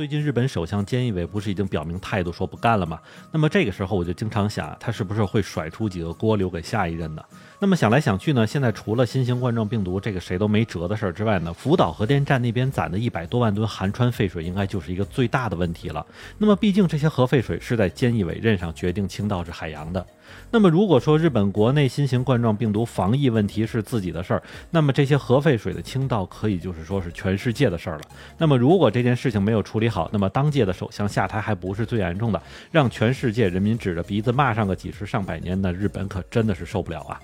最近日本首相菅义伟不是已经表明态度说不干了吗？那么这个时候我就经常想，他是不是会甩出几个锅留给下一任呢？那么想来想去呢，现在除了新型冠状病毒这个谁都没辙的事儿之外呢，福岛核电站那边攒的一百多万吨含川废水应该就是一个最大的问题了。那么毕竟这些核废水是在菅义伟任上决定倾倒至海洋的。那么如果说日本国内新型冠状病毒防疫问题是自己的事儿，那么这些核废水的倾倒可以就是说是全世界的事儿了。那么如果这件事情没有处理好，那么当届的首相下台还不是最严重的，让全世界人民指着鼻子骂上个几十上百年，那日本可真的是受不了啊！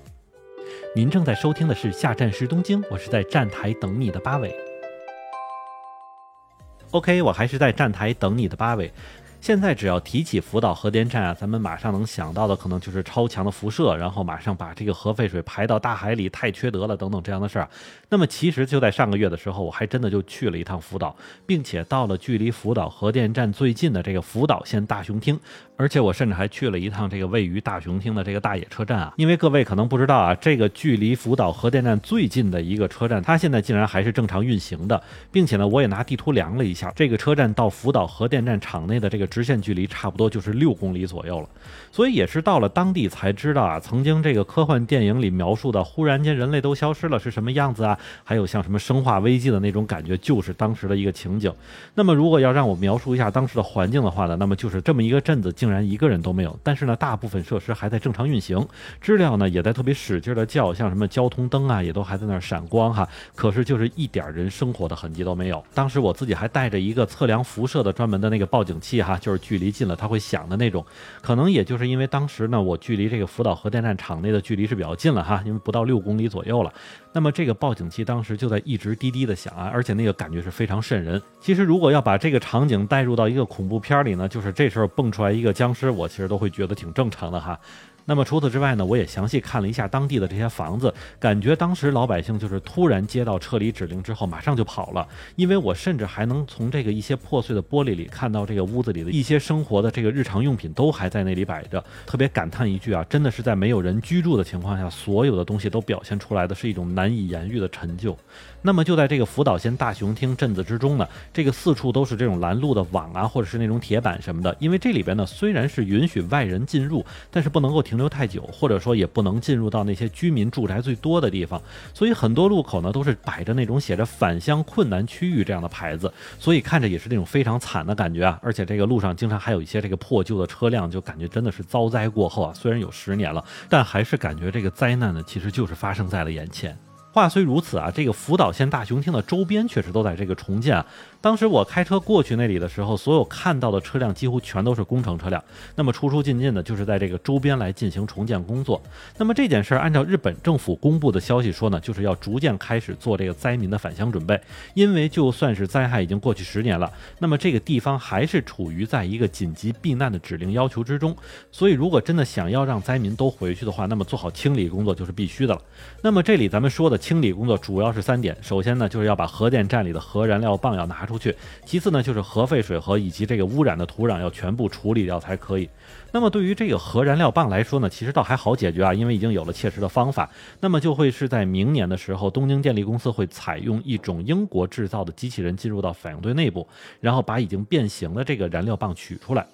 您正在收听的是下站时东京，我是在站台等你的八尾。OK，我还是在站台等你的八尾。现在只要提起福岛核电站啊，咱们马上能想到的可能就是超强的辐射，然后马上把这个核废水排到大海里，太缺德了等等这样的事儿。那么其实就在上个月的时候，我还真的就去了一趟福岛，并且到了距离福岛核电站最近的这个福岛县大熊町，而且我甚至还去了一趟这个位于大熊町的这个大野车站啊。因为各位可能不知道啊，这个距离福岛核电站最近的一个车站，它现在竟然还是正常运行的，并且呢，我也拿地图量了一下，这个车站到福岛核电站场内的这个。直线距离差不多就是六公里左右了，所以也是到了当地才知道啊，曾经这个科幻电影里描述的忽然间人类都消失了是什么样子啊？还有像什么生化危机的那种感觉，就是当时的一个情景。那么如果要让我描述一下当时的环境的话呢，那么就是这么一个镇子竟然一个人都没有，但是呢，大部分设施还在正常运行，知了呢也在特别使劲的叫，像什么交通灯啊也都还在那儿闪光哈，可是就是一点人生活的痕迹都没有。当时我自己还带着一个测量辐射的专门的那个报警器哈。就是距离近了，它会响的那种，可能也就是因为当时呢，我距离这个福岛核电站场内的距离是比较近了哈，因为不到六公里左右了。那么这个报警器当时就在一直滴滴的响啊，而且那个感觉是非常瘆人。其实如果要把这个场景带入到一个恐怖片里呢，就是这时候蹦出来一个僵尸，我其实都会觉得挺正常的哈。那么除此之外呢，我也详细看了一下当地的这些房子，感觉当时老百姓就是突然接到撤离指令之后，马上就跑了。因为我甚至还能从这个一些破碎的玻璃里看到这个屋子里的一些生活的这个日常用品都还在那里摆着。特别感叹一句啊，真的是在没有人居住的情况下，所有的东西都表现出来的是一种难以言喻的陈旧。那么就在这个福岛县大熊町镇子之中呢，这个四处都是这种拦路的网啊，或者是那种铁板什么的。因为这里边呢虽然是允许外人进入，但是不能够停。停留太久，或者说也不能进入到那些居民住宅最多的地方，所以很多路口呢都是摆着那种写着“返乡困难区域”这样的牌子，所以看着也是那种非常惨的感觉啊！而且这个路上经常还有一些这个破旧的车辆，就感觉真的是遭灾过后啊，虽然有十年了，但还是感觉这个灾难呢其实就是发生在了眼前。话虽如此啊，这个福岛县大熊町的周边确实都在这个重建。当时我开车过去那里的时候，所有看到的车辆几乎全都是工程车辆。那么出出进进的，就是在这个周边来进行重建工作。那么这件事儿，按照日本政府公布的消息说呢，就是要逐渐开始做这个灾民的返乡准备。因为就算是灾害已经过去十年了，那么这个地方还是处于在一个紧急避难的指令要求之中。所以如果真的想要让灾民都回去的话，那么做好清理工作就是必须的了。那么这里咱们说的。清理工作主要是三点，首先呢，就是要把核电站里的核燃料棒要拿出去；其次呢，就是核废水和以及这个污染的土壤要全部处理掉才可以。那么对于这个核燃料棒来说呢，其实倒还好解决啊，因为已经有了切实的方法。那么就会是在明年的时候，东京电力公司会采用一种英国制造的机器人进入到反应堆内部，然后把已经变形的这个燃料棒取出来。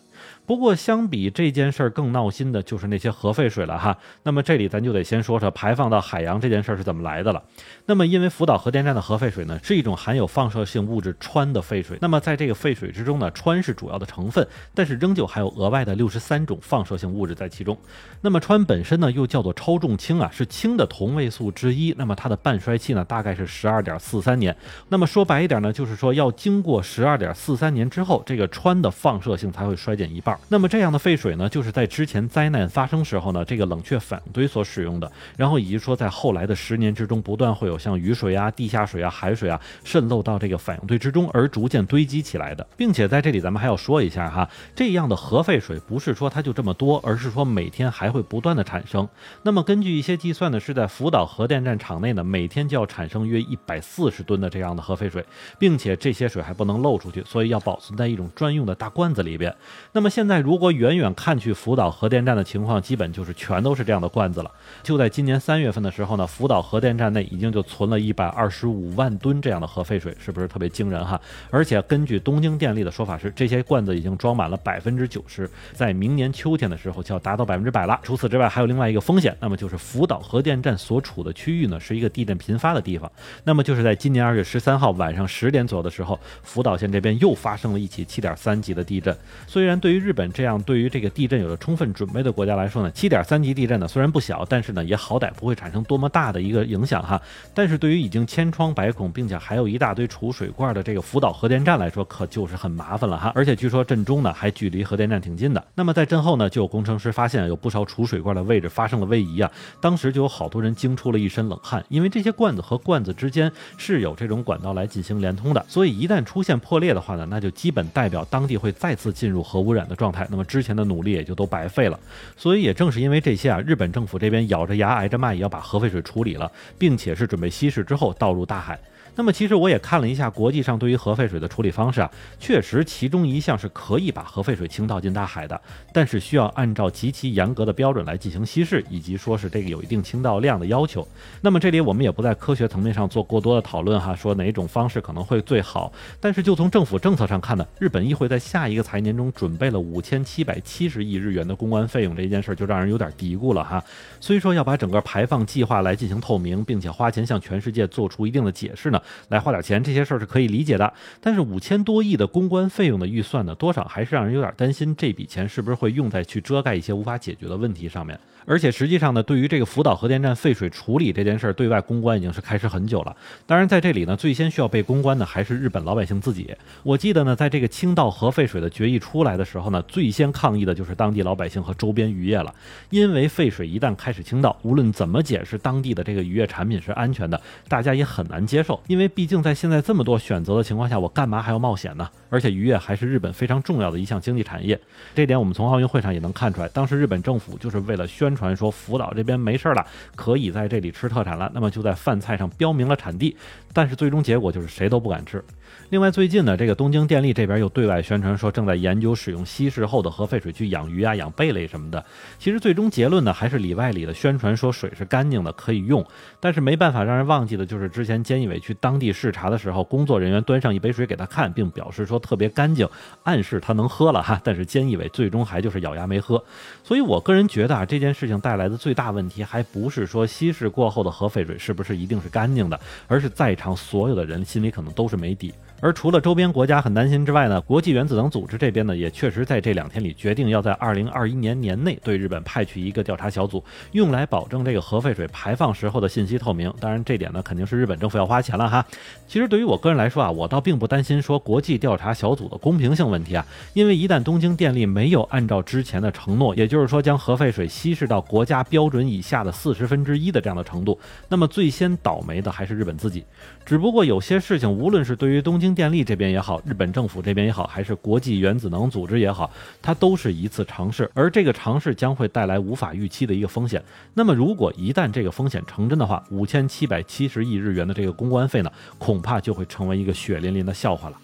不过，相比这件事儿更闹心的就是那些核废水了哈。那么这里咱就得先说说排放到海洋这件事儿是怎么来的了。那么因为福岛核电站的核废水呢，是一种含有放射性物质氚的废水。那么在这个废水之中呢，氚是主要的成分，但是仍旧还有额外的六十三种放射性物质在其中。那么氚本身呢，又叫做超重氢啊，是氢的同位素之一。那么它的半衰期呢，大概是十二点四三年。那么说白一点呢，就是说要经过十二点四三年之后，这个氚的放射性才会衰减一半。那么这样的废水呢，就是在之前灾难发生时候呢，这个冷却反应堆所使用的，然后以及说在后来的十年之中，不断会有像雨水啊、地下水啊、海水啊渗漏到这个反应堆之中，而逐渐堆积起来的。并且在这里，咱们还要说一下哈，这样的核废水不是说它就这么多，而是说每天还会不断的产生。那么根据一些计算呢，是在福岛核电站场内呢，每天就要产生约一百四十吨的这样的核废水，并且这些水还不能漏出去，所以要保存在一种专用的大罐子里边。那那么现在如果远远看去福岛核电站的情况，基本就是全都是这样的罐子了。就在今年三月份的时候呢，福岛核电站内已经就存了一百二十五万吨这样的核废水，是不是特别惊人哈？而且根据东京电力的说法是，这些罐子已经装满了百分之九十，在明年秋天的时候就要达到百分之百了。除此之外，还有另外一个风险，那么就是福岛核电站所处的区域呢，是一个地震频发的地方。那么就是在今年二月十三号晚上十点左右的时候，福岛县这边又发生了一起七点三级的地震。虽然对于日本这样对于这个地震有着充分准备的国家来说呢，七点三级地震呢虽然不小，但是呢也好歹不会产生多么大的一个影响哈。但是对于已经千疮百孔，并且还有一大堆储水罐的这个福岛核电站来说，可就是很麻烦了哈。而且据说震中呢还距离核电站挺近的。那么在震后呢，就有工程师发现有不少储水罐的位置发生了位移啊。当时就有好多人惊出了一身冷汗，因为这些罐子和罐子之间是有这种管道来进行连通的，所以一旦出现破裂的话呢，那就基本代表当地会再次进入核污污染的状态。那么之前的努力也就都白费了，所以也正是因为这些啊，日本政府这边咬着牙挨着骂也要把核废水处理了，并且是准备稀释之后倒入大海。那么其实我也看了一下国际上对于核废水的处理方式啊，确实其中一项是可以把核废水倾倒进大海的，但是需要按照极其严格的标准来进行稀释，以及说是这个有一定倾倒量的要求。那么这里我们也不在科学层面上做过多的讨论哈，说哪种方式可能会最好。但是就从政府政策上看呢，日本议会在下一个财年中准备了五千七百七十亿日元的公关费用，这件事就让人有点嘀咕了哈。虽说要把整个排放计划来进行透明，并且花钱向全世界做出一定的解释呢。来花点钱，这些事儿是可以理解的。但是五千多亿的公关费用的预算呢，多少还是让人有点担心，这笔钱是不是会用在去遮盖一些无法解决的问题上面？而且实际上呢，对于这个福岛核电站废水处理这件事儿，对外公关已经是开始很久了。当然，在这里呢，最先需要被公关的还是日本老百姓自己。我记得呢，在这个倾倒核废水的决议出来的时候呢，最先抗议的就是当地老百姓和周边渔业了。因为废水一旦开始倾倒，无论怎么解释当地的这个渔业产品是安全的，大家也很难接受。因为毕竟在现在这么多选择的情况下，我干嘛还要冒险呢？而且渔业还是日本非常重要的一项经济产业。这点我们从奥运会上也能看出来，当时日本政府就是为了宣。传说福岛这边没事了，可以在这里吃特产了，那么就在饭菜上标明了产地，但是最终结果就是谁都不敢吃。另外，最近呢，这个东京电力这边又对外宣传说正在研究使用稀释后的核废水去养鱼啊、养贝类什么的。其实最终结论呢，还是里外里的宣传说水是干净的，可以用。但是没办法让人忘记的就是之前菅义伟去当地视察的时候，工作人员端上一杯水给他看，并表示说特别干净，暗示他能喝了哈。但是菅义伟最终还就是咬牙没喝。所以我个人觉得啊，这件事情带来的最大问题，还不是说稀释过后的核废水是不是一定是干净的，而是在场所有的人心里可能都是没底。而除了周边国家很担心之外呢，国际原子能组织这边呢，也确实在这两天里决定要在二零二一年年内对日本派去一个调查小组，用来保证这个核废水排放时候的信息透明。当然，这点呢肯定是日本政府要花钱了哈。其实对于我个人来说啊，我倒并不担心说国际调查小组的公平性问题啊，因为一旦东京电力没有按照之前的承诺，也就是说将核废水稀释到国家标准以下的四十分之一的这样的程度，那么最先倒霉的还是日本自己。只不过有些事情，无论是对于东京电力这边也好，日本政府这边也好，还是国际原子能组织也好，它都是一次尝试，而这个尝试将会带来无法预期的一个风险。那么，如果一旦这个风险成真的话，五千七百七十亿日元的这个公关费呢，恐怕就会成为一个血淋淋的笑话了。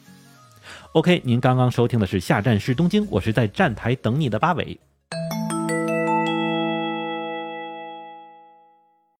OK，您刚刚收听的是下站是东京，我是在站台等你的八尾。